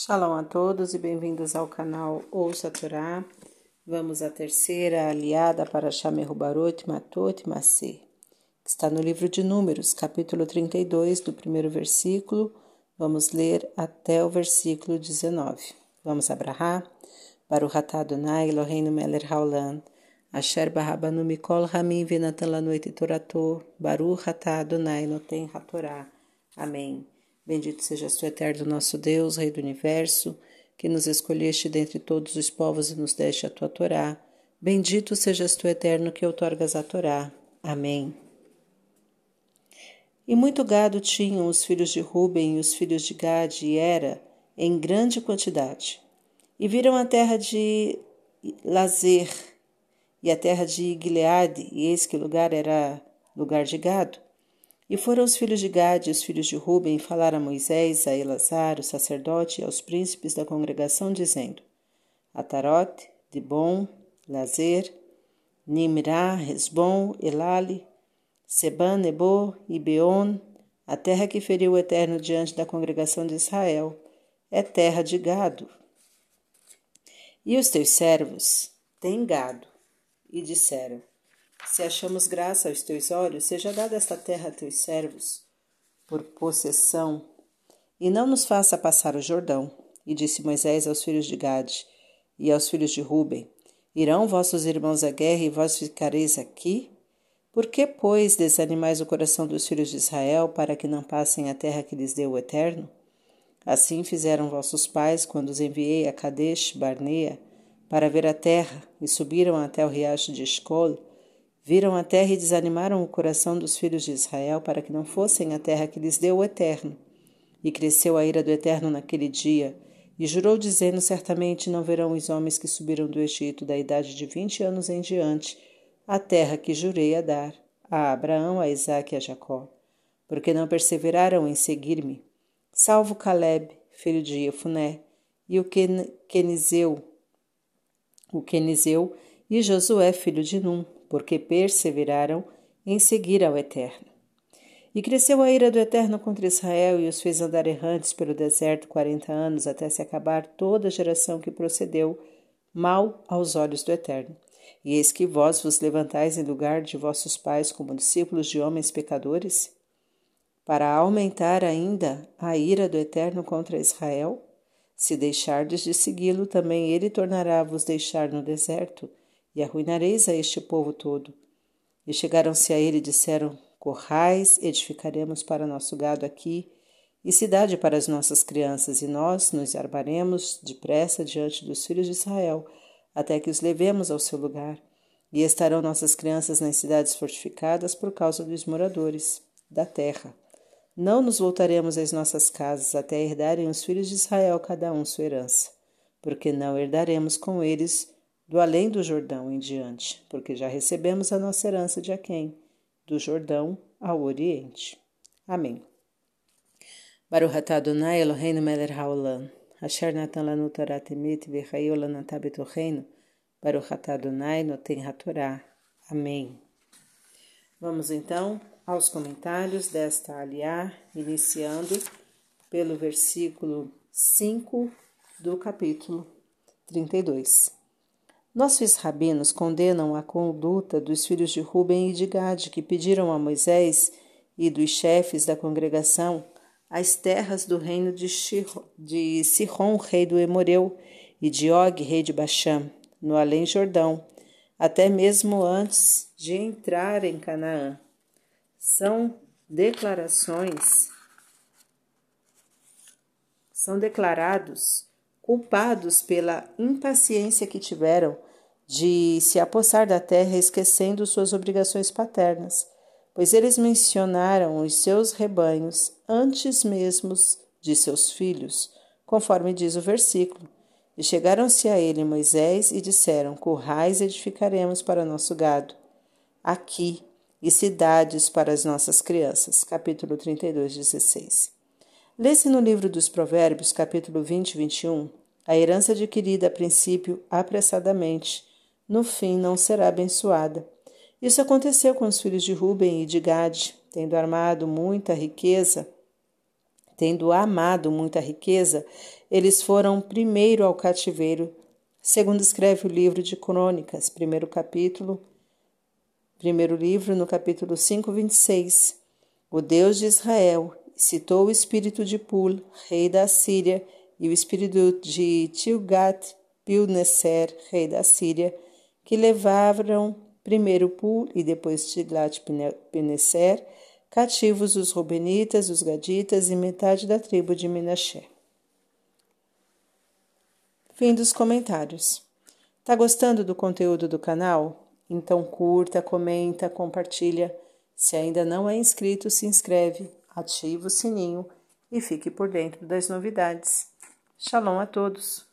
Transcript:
Shalom a todos e bem-vindos ao canal Ouça Torá. Vamos à terceira aliada para Shameru Barot Matot Maseh, que está no livro de Números, capítulo 32, do primeiro versículo. Vamos ler até o versículo 19. Vamos abrahar. Baruch atah Adonai Eloheinu melech haolam, asher barabanu mikol hamim venatan lanoit torato, Baruch atah Adonai noten hatorá. Amém. Bendito sejas tu, eterno nosso Deus, Rei do universo, que nos escolheste dentre todos os povos e nos deste a tua Torá. Bendito sejas tu, eterno, que outorgas a Torá. Amém. E muito gado tinham os filhos de Ruben e os filhos de Gade e Era, em grande quantidade. E viram a terra de Lazer e a terra de Gileade, e eis que o lugar era lugar de gado. E foram os filhos de Gade e os filhos de Ruben falar a Moisés, a Elazar, o sacerdote, e aos príncipes da congregação, dizendo: Atarote, Dibon, Lazer, Nimrá, Resbon, Elale, Seban, Nebo e Beon, a terra que feriu o Eterno diante da congregação de Israel, é terra de gado. E os teus servos têm gado. E disseram: se achamos graça aos teus olhos, seja dada esta terra a teus servos por possessão, e não nos faça passar o Jordão. E disse Moisés aos filhos de Gade e aos filhos de Ruben: Irão vossos irmãos à guerra e vós ficareis aqui? Por que, pois, desanimais o coração dos filhos de Israel para que não passem a terra que lhes deu o Eterno? Assim fizeram vossos pais quando os enviei a Kadesh Barnea para ver a terra e subiram até o riacho de Escol Viram a terra e desanimaram o coração dos filhos de Israel para que não fossem a terra que lhes deu o Eterno. E cresceu a ira do Eterno naquele dia, e jurou, dizendo: Certamente não verão os homens que subiram do Egito da idade de vinte anos em diante a terra que jurei a dar a Abraão, a Isaque e a Jacó, porque não perseveraram em seguir-me, salvo Caleb, filho de Efuné, e o Quenizeu, o Quenizeu e Josué, filho de Num, porque perseveraram em seguir ao Eterno. E cresceu a ira do Eterno contra Israel e os fez andar errantes pelo deserto quarenta anos, até se acabar toda a geração que procedeu mal aos olhos do Eterno. E eis que vós vos levantais em lugar de vossos pais como discípulos de homens pecadores? Para aumentar ainda a ira do Eterno contra Israel? Se deixardes de segui-lo, também ele tornará a vos deixar no deserto, e arruinareis a este povo todo. E chegaram-se a ele e disseram: Corrais, edificaremos para nosso gado aqui, e cidade para as nossas crianças, e nós nos armaremos depressa diante dos filhos de Israel, até que os levemos ao seu lugar. E estarão nossas crianças nas cidades fortificadas por causa dos moradores da terra. Não nos voltaremos às nossas casas até herdarem os filhos de Israel cada um sua herança, porque não herdaremos com eles do além do Jordão em diante, porque já recebemos a nossa herança de Aquém, do Jordão ao Oriente. Amém. Baruch atah Adonai Eloheinu melech haolam, asher natan lanu Torah temet v'chayu lanatah betocheinu, Baruch atah Adonai noten hatorá. Amém. Vamos então aos comentários desta aliá, iniciando pelo versículo 5 do capítulo 32. Nossos rabinos condenam a conduta dos filhos de Ruben e de Gade, que pediram a Moisés e dos chefes da congregação as terras do reino de, de Sihon, rei do Emoreu, e de Og, rei de Basham, no além Jordão, até mesmo antes de entrar em Canaã. São declarações são declarados culpados pela impaciência que tiveram de se apossar da terra esquecendo suas obrigações paternas, pois eles mencionaram os seus rebanhos antes mesmo de seus filhos, conforme diz o versículo. E chegaram-se a ele Moisés e disseram: Currais edificaremos para nosso gado, aqui, e cidades para as nossas crianças. Capítulo 32, 16. Lê-se no livro dos Provérbios, capítulo 20 e 21, a herança adquirida a princípio apressadamente no fim não será abençoada. Isso aconteceu com os filhos de Ruben e de Gade, tendo armado muita riqueza, Tendo amado muita riqueza, eles foram primeiro ao cativeiro, segundo escreve o livro de Crônicas, primeiro capítulo, primeiro livro, no capítulo 5, 26. O Deus de Israel citou o espírito de Pul, rei da Síria, e o espírito de Tilgat Pilneser, rei da Síria, que levaram primeiro Pul e depois Tiglat-Pineser, cativos os Rubenitas, os Gaditas e metade da tribo de Minaché. Fim dos comentários. Tá gostando do conteúdo do canal? Então curta, comenta, compartilha. Se ainda não é inscrito, se inscreve, ativa o sininho e fique por dentro das novidades. Shalom a todos!